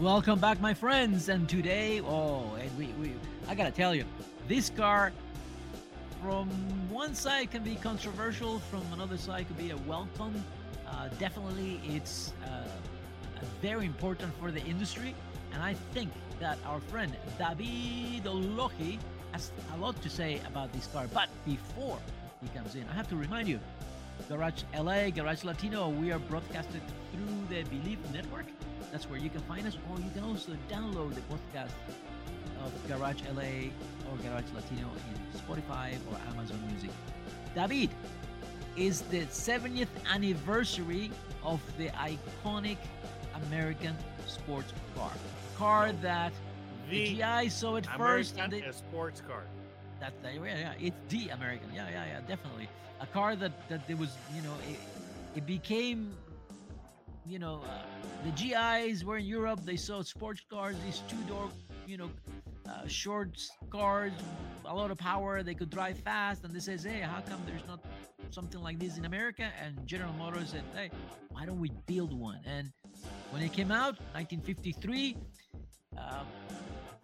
Welcome back, my friends. And today, oh, and we, we, I gotta tell you, this car, from one side can be controversial, from another side could be a welcome. Uh, definitely, it's uh, very important for the industry, and I think that our friend David Oloji has a lot to say about this car. But before he comes in, I have to remind you, Garage LA, Garage Latino, we are broadcasted through the Bleav Network. That's where you can find us, or you can also download the podcast of Garage LA or Garage Latino in Spotify or Amazon Music. David is the 70th anniversary of the iconic American sports car. Car that the, GI saw it first. American and they- sports car. That's the, yeah, yeah, it's the American. Yeah, yeah, yeah, definitely. A car that that there was, you know, it, it became, you know, uh, the GIs were in Europe. They saw sports cars, these two door, you know, uh, short cars, a lot of power. They could drive fast, and they says, hey, how come there's not something like this in America? And General Motors said, hey, why don't we build one? And when it came out, 1953. Um,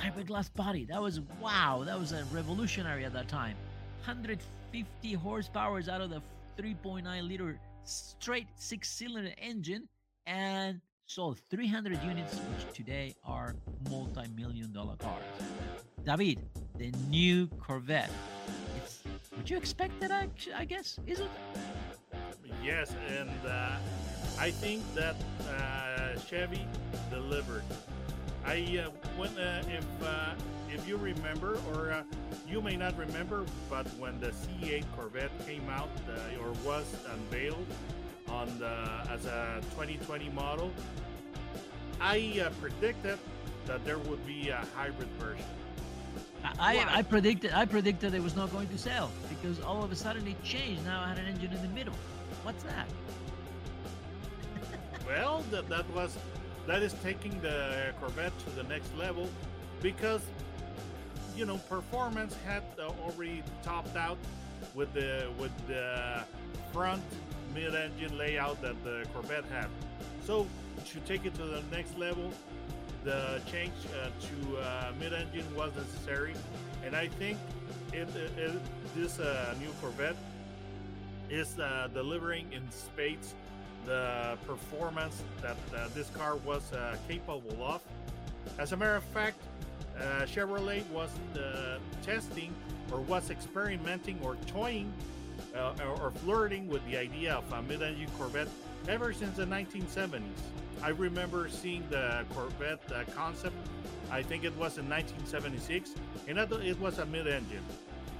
fiberglass body. That was wow. That was a revolutionary at that time. 150 horsepower out of the 3.9 liter straight six-cylinder engine, and sold 300 units, which today are multi-million dollar cars. David, the new Corvette. It's, would you expect that? I, I guess is it? Yes, and uh, I think that uh, Chevy delivered. I uh, when uh, if uh, if you remember, or uh, you may not remember, but when the C8 Corvette came out uh, or was unveiled on the, as a 2020 model, I uh, predicted that there would be a hybrid version. I, I, I predicted I predicted it was not going to sell because all of a sudden it changed. Now I had an engine in the middle. What's that? Well, that, that was that is taking the Corvette to the next level because you know performance had already topped out with the with the front mid-engine layout that the Corvette had. So to take it to the next level, the change uh, to uh, mid-engine was necessary, and I think it, it, it- this uh, new Corvette is uh, delivering in spades the performance that uh, this car was uh, capable of. As a matter of fact, uh, Chevrolet was uh, testing or was experimenting or toying uh, or, flirting with the idea of a mid-engine Corvette ever since the 1970s. I remember seeing the Corvette uh, concept. I think it was in 1976, and it was a mid-engine.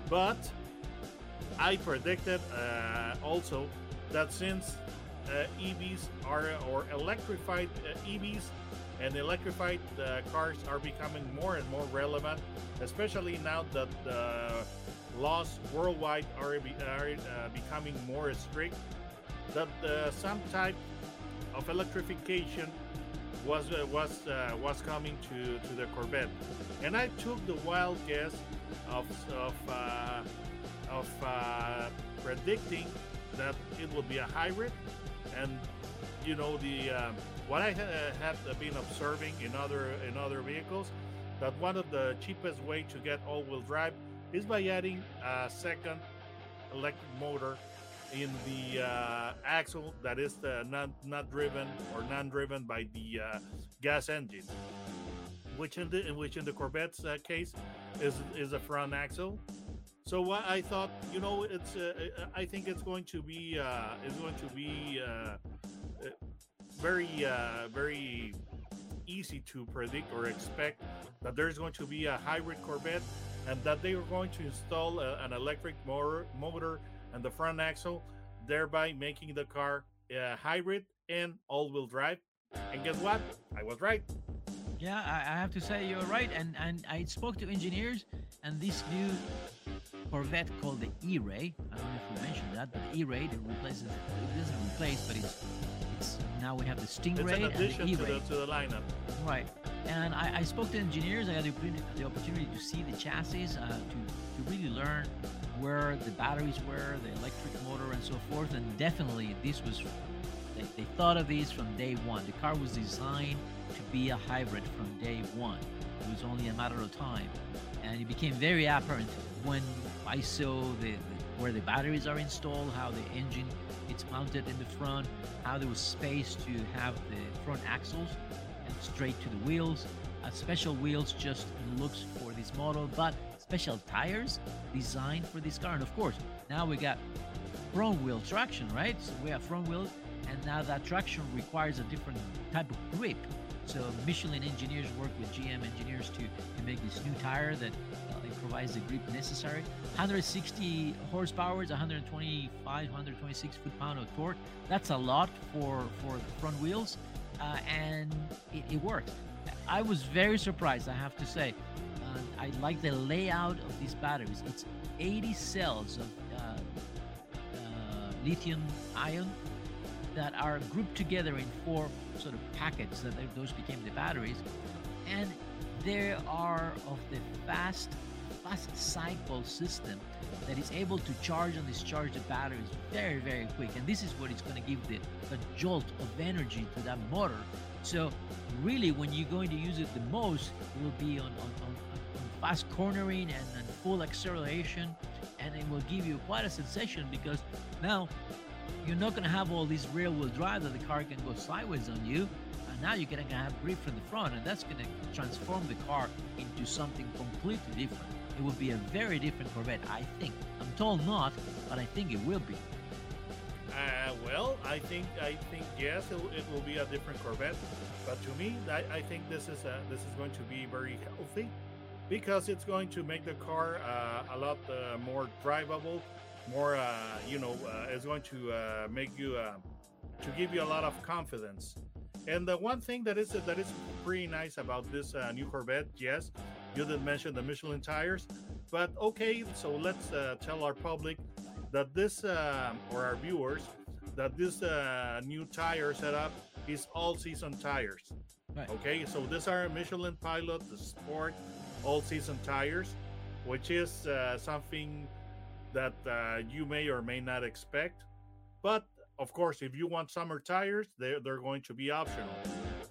But I predicted also that since EVs are or electrified uh, EVs and electrified uh, cars are becoming more and more relevant, especially now that the laws worldwide are, are uh, becoming more strict. That uh, some type of electrification was uh, was uh, was coming to, to the Corvette, and I took the wild guess of of uh, of uh, predicting that it would be a hybrid, and you know the um, what I ha- had been observing in other in other vehicles, that one of the cheapest way to get all-wheel drive is by adding a second electric motor in the uh, axle that is uh, not not driven or non-driven by the uh, gas engine, which in the which in the Corvette's uh, case is is a front axle. So what I thought, you know, it's uh, I think it's going to be uh, it's going to be uh, uh, very uh, very easy to predict or expect that there's going to be a hybrid Corvette and that they are going to install a, an electric motor motor and the front axle, thereby making the car uh, hybrid and all-wheel drive. And guess what? I was right. Yeah, I, I have to say you're right. And and I spoke to engineers, and this new Corvette called the E-Ray. I don't know if we mentioned that, but E-Ray that replaces it doesn't replace, but it's it's now we have the Stingray an and the E-Ray. the, to the lineup. Right. And I, I spoke to engineers. I had the, opportunity- the opportunity to see the chassis, uh, to, to really learn where the batteries were, the electric motor, and so forth. And definitely, this was, they, they thought of this from day one. The car was designed to be a hybrid from day one. It was only a matter of time. And it became very apparent when I saw the, the where the batteries are installed, how the engine it's mounted in the front, how there was space to have the front axles and straight to the wheels. Uh, special wheels just looks for this model, but special tires designed for this car. And of course, now we got front wheel traction, right? So we have front wheels, and now that traction requires a different type of grip. So Michelin engineers work with GM engineers to, to make this new tire that uh, provides the grip necessary. 160 horsepower, is 125, 126 foot-pound of torque. That's a lot for for the front wheels, uh, and it, it works. I was very surprised, I have to say. Uh, I like the layout of these batteries. It's 80 cells of uh, uh, lithium ion that are grouped together in four sort of packets that those became the batteries. And they are of the fast fast cycle system that is able to charge and discharge the batteries very very quick. And this is what is going to give the, the jolt of energy to that motor. So really when you're going to use it the most it will be on, on, on, on fast cornering and, and full acceleration. And it will give you quite a sensation because now you're not going to have all this rear wheel drive that the car can go sideways on you. And now you're going to have grip from the front, and that's going to transform the car into something completely different. It will be a very different Corvette, I think. I'm told not, but I think it will be. Uh, well, I think I think yes, it, will- it will be a different Corvette. But to me, I, I think this is a, this is going to be very healthy because it's going to make the car uh, a lot uh, more drivable, more uh, you know, uh, it's going to uh, make you uh, to give you a lot of confidence. And the one thing that is that is pretty nice about this uh, new Corvette, yes, you did mention the Michelin tires, but okay, so let's uh, tell our public that this uh, or our viewers that this uh, new tire setup is all season tires. Right. Okay, so these are Michelin Pilot the Sport all season tires, which is uh, something that uh, you may or may not expect. But of course, if you want summer tires, they're, they're going to be optional.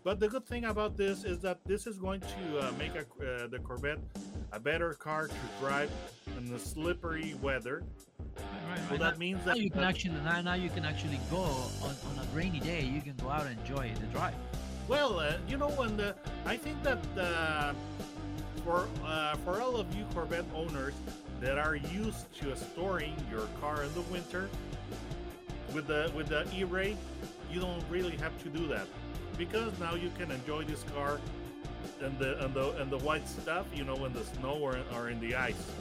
But the good thing about this is that this is going to uh, make a, uh, the Corvette a better car to drive in the slippery weather. Right, So that means that now you can actually now, now you can actually go on, on a rainy day. You can go out and enjoy the drive. Well, uh, you know, and uh, I think that uh, for uh, for all of you Corvette owners that are used to storing your car in the winter with the with the E-Ray, you don't really have to do that because now you can enjoy this car and the and the and the white stuff, you know, in the snow or, or in the ice.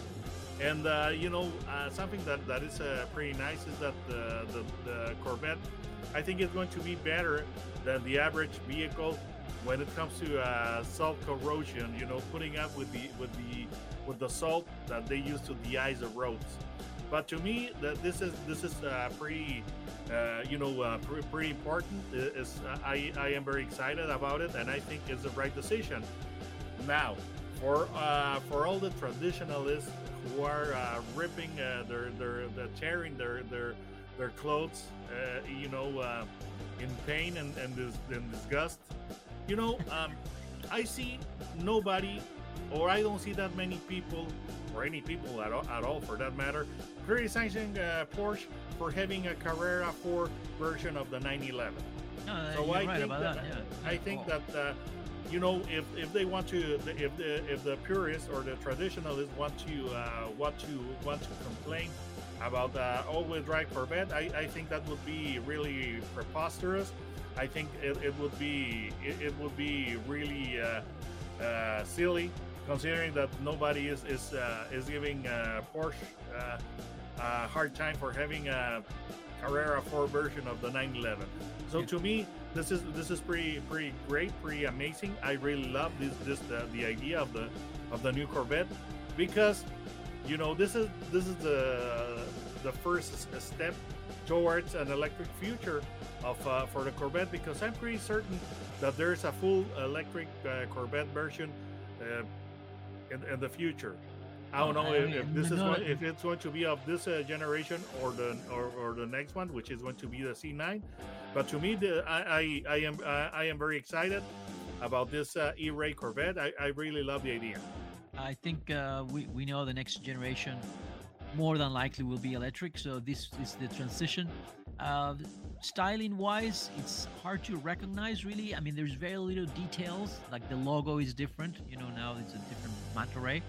And uh, you know, uh, something that that is uh, pretty nice is that the, the the Corvette, I think, is going to be better than the average vehicle when it comes to uh, salt corrosion. You know, putting up with the with the with the salt that they use to de-ice the roads. But to me, that this is this is uh, pretty, uh, you know, uh, pre- pretty important. Is I I am very excited about it, and I think it's the right decision. Now, for uh, for all the traditionalists who are uh, ripping uh, their their the tearing their their their clothes, you know, in pain and and, dis- and disgust, you know, um, I see nobody, or I don't see that many people, or any people at all, at all for that matter, criticizing uh, Porsche for having a Carrera 4 version of the 911. No, So you're I right think that, that. yeah. I think Oh. that uh, you know if if they want to if the if the purists or the traditionalists want to uh, want to want to complain about uh, all-wheel drive Corvette, I, I think that would be really preposterous. I think it, it would be it, it would be really uh, uh, silly considering that nobody is is uh, is giving uh, Porsche uh, a hard time for having a Carrera 4 version of the 911. So to me, this is this is pretty pretty great, pretty amazing. I really love this this the, the idea of the of the new Corvette because you know this is this is the the first step towards an electric future of uh, for the Corvette because I'm pretty certain that there's a full electric uh, Corvette version uh, in, in the future. I don't know if, if this is if it's going to be of this uh, generation or the or, or the next one, which is going to be the C9. But to me, the, I, I I am I am very excited about this uh, E-Ray Corvette. I, I really love the idea. I think uh, we, we know the next generation more than likely will be electric. So this is the transition. Uh, styling wise, it's hard to recognize really. I mean, there's very little details. Like the logo is different. You know, now it's a different Monterey.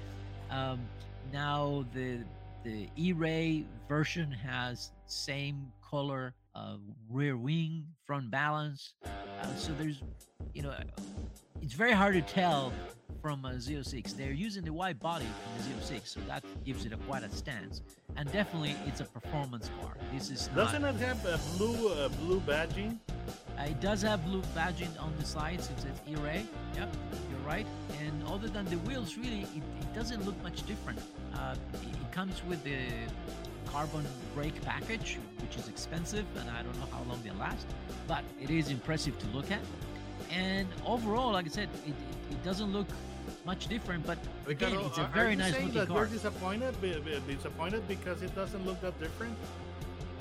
Um, now the the E-Ray version has same color uh, rear wing, front balance. Uh, so there's, you know, it's very hard to tell from a Z06. They're using the wide body from the Z06, so that gives it a quite a stance. And definitely, it's a performance car. This is not. Doesn't it have a blue uh, blue badging? Uh, it does have blue badging on the sides. It says E-Ray. Yep, you're right. And other than the wheels, really, it, it doesn't look much different. Uh, it, it comes with the carbon brake package, which is expensive, and I don't know how long they last, but it is impressive to look at. And overall, like I said, it, it, it doesn't look much different, but again, Ricardo, it's a very you nice saying looking that car. You're disappointed, disappointed because it doesn't look that different.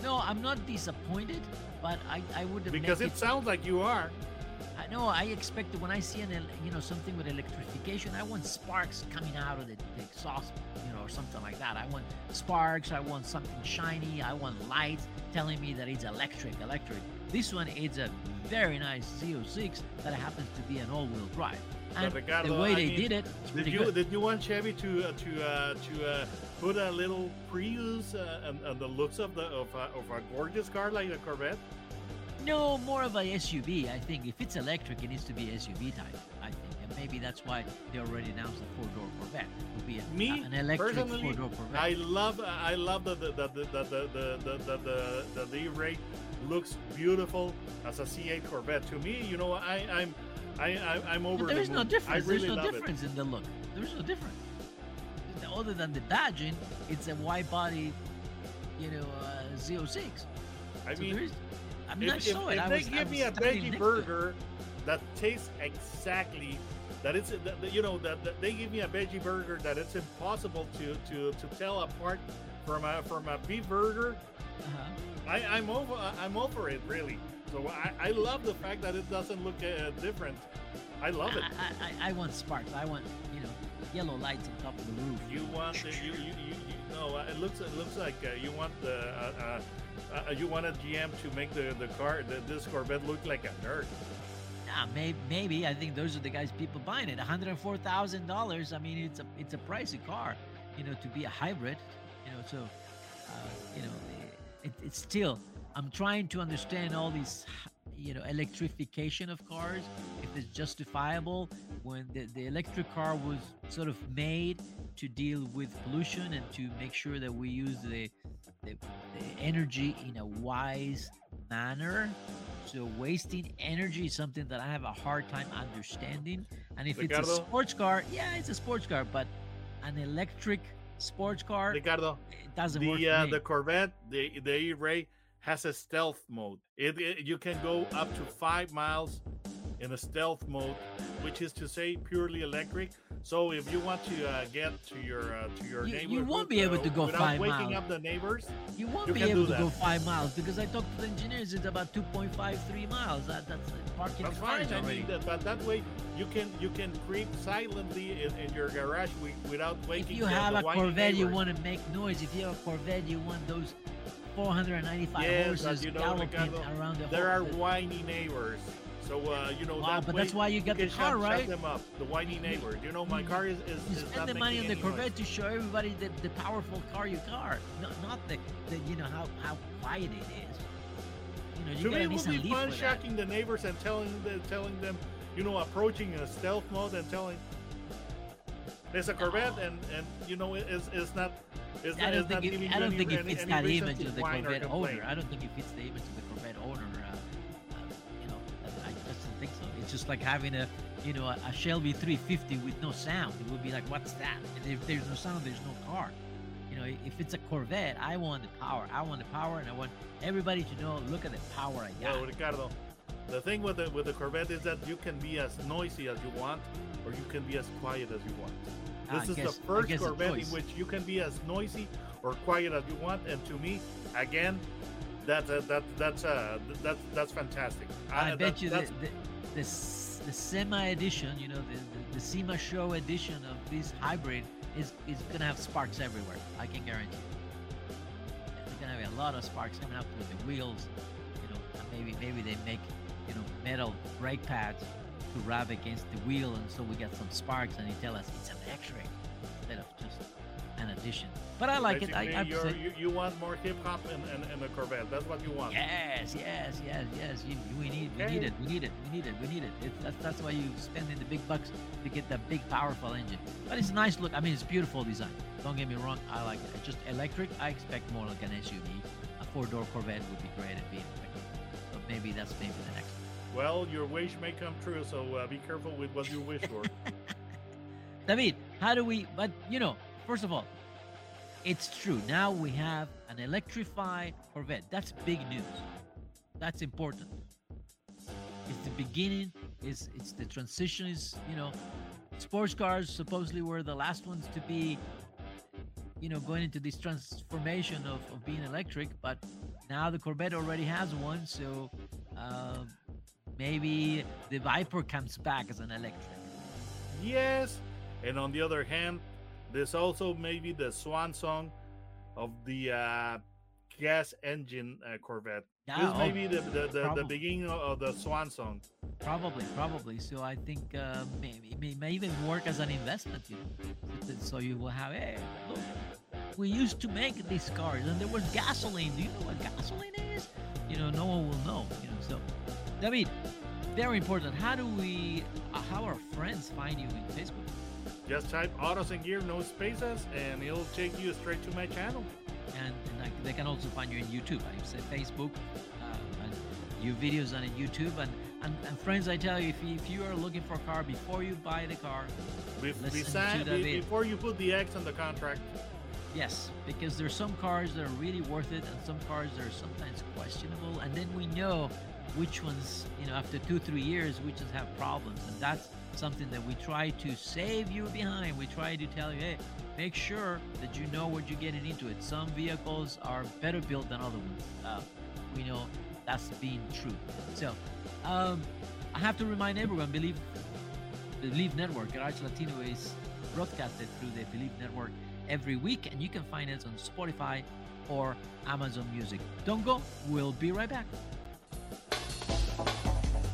No, I'm not disappointed, but I, I would have Because make it sounds like you are. I know. I expect when I see an, you know, something with electrification, I want sparks coming out of the, the exhaust, you know, or something like that. I want sparks. I want something shiny. I want lights telling me that it's electric. Electric. This one is a very nice Z06 that happens to be an all-wheel drive. But Ricardo, the way I they mean, did it, did really you good. did you want Chevy to uh, to uh, to uh, put a little Prius uh, and, and, the looks of the of, of a gorgeous car like a Corvette? No, more of a SUV. I think if it's electric, it needs to be SUV type. I think, and maybe that's why they already announced a four-door Corvette will be a, Me, a, an electric four-door Corvette. I love, I love the the the the the the the the, the, the looks beautiful as a C8 Corvette. To me, you know, I, I'm I, I I'm over. But the there's no difference. Really there's no difference in the look. There's no difference. Other than the badging, it's a wide body, you know, uh, Z06. I So mean, there is, I mean, if, I if- saw it. if I they was, I give me a veggie it. burger that tastes exactly that it's that, you know that, that they give me a veggie burger that it's impossible to to to tell apart from a from a beef burger Uh-huh. I, I'm over. I'm over it, really. So I, I love the fact that it doesn't look uh, different. I love it. I, I, I want sparks. I want, you know, yellow lights on top of the roof. You want the, you, you you you no. uh, It looks it looks like uh, you want the uh, uh, uh, you wanted GM to make the the car the, this Corvette look like a nerd. Nah, maybe, maybe. I think those are the guys people buying it. One hundred four thousand dollars. I mean, it's a it's a pricey car, you know, to be a hybrid. You know, so uh, you know, it, it's still. I'm trying to understand all these, you know, electrification of cars. If it's justifiable when the, the electric car was sort of made to deal with pollution and to make sure that we use the the, the energy in a wise manner. So wasting energy is something that I have a hard time understanding. And if it's a sports car, yeah, it's a sports car, but an electric sports car, Ricardo, it doesn't work the uh, the Corvette, the the E-Ray has a stealth mode. It, it you can go up to five miles in a stealth mode, which is to say purely electric. So if you want to uh, get to your uh, to your You- you won't be able uh, to go without five waking miles. up the neighbors. You won't you be able to go five miles because I talked to the engineers. It's about 2.53 miles. That, that's uh, parking That's fine. I mean, that, but that way you can you can creep silently in, in your garage without waking. if you have a Corvette, you want to make noise. If you have a Corvette, you want those 495 Yes, horses you know, galloping Ricardo, around the There are whiny neighbors. So uh, you know Wow, that but way that's why you got can the car, shut, right? Shut them up. The whiny neighbor. You know, my car is is, You is spend the money on the Corvette noise. to show everybody the, the powerful car you car, not not the, the you know how how quiet it is. You know, you to me, it would be fun for that. shocking the neighbors and telling them, telling them, you know, approaching a stealth mode and telling. It's a Corvette, and and you know, it- it's it's not. It's I don't not think it, I don't think it fits that image of the Corvette owner. I don't think it fits the image of the Corvette owner. Uh, uh, you know, I just don't think so. It's just like having a, you know, a, a Shelby 350 with no sound. It would be like, what's that? And if there's no sound, there's no car. You know, if it's a Corvette, I want the power. I want the power, and I want everybody to know, look at the power I got. Well, Ricardo, the thing with the with the Corvette is that you can be as noisy as you want, or you can be as quiet as you want. This I is guess- the first Corvette in which you can be as noisy or quiet as you want, and to me, again, that uh, that that's uh that's that's fantastic. I Uh, bet that- you the the, the, the SEMA edition, you know, the, the, the SEMA show edition of this hybrid is is gonna have sparks everywhere. I can guarantee. There's gonna be a lot of sparks coming up with the wheels, you know, maybe maybe they make you know metal brake pads to rub against the wheel, and so we get some sparks, and they tell us it's electric instead of just an addition. But I like it. I, I you're- say- you you want more hip hop in, in, in the Corvette. That's what you want. Yes, yes, yes, yes. You, we need, we need it, we need it, we need it, we need it. It's, that's that's why you spend in the big bucks to get that big, powerful engine. But it's a nice look. I mean, it's beautiful design. Don't get me wrong. I like it. It's just electric. I expect more like an SUV. A four-door Corvette would be great at being electric. So maybe that's maybe the next. Well, your wish may come true, so uh, be careful with what you wish for. David, how do we? But you know, first of all, it's true. Now we have an electrified Corvette. That's big news. That's important. It's the beginning. It's it's the transition. Is you know, sports cars supposedly were the last ones to be, you know, going into this transformation of, of being electric. But now the Corvette already has one, so uh, maybe the Viper comes back as an electric. yes, and on the other hand, there's also maybe the swan song of the uh, gas engine uh, Corvette. Yeah, this oh, may be the the, the, the beginning of the swan song. Probably, probably. So I think uh, maybe it may, may even work as an investment. You know, So- so you will have. Hey, look, we used to make these cars, and there was gasoline. Do you know what gasoline is? You know, no one will know. You know, so David, very important. How do we? Uh, how our friends find you in Facebook? Just type autos and gear, no spaces, and it'll take you straight to my channel. and, and they can also find you in YouTube. I say Facebook, uh, and your videos on YouTube. And, and, and friends, I tell you, if you, if you are looking for a car before you buy the car, Be- beside, to be- David. before you put the X on the contract, yes, because there's some cars that are really worth it, and some cars that are sometimes questionable. And then we know which ones, you know, after two three years, which ones have problems, and that's something that we try to save you behind. We try to tell you, hey, make sure that you know what you're getting into. It. Some vehicles are better built than other ones. Uh, we know that's being true. So, um, I have to remind everyone, believe Bleav Network, Garage Latino is broadcasted through the Bleav Network every week, and you can find us on Spotify or Amazon Music. Don't go, we'll be right back.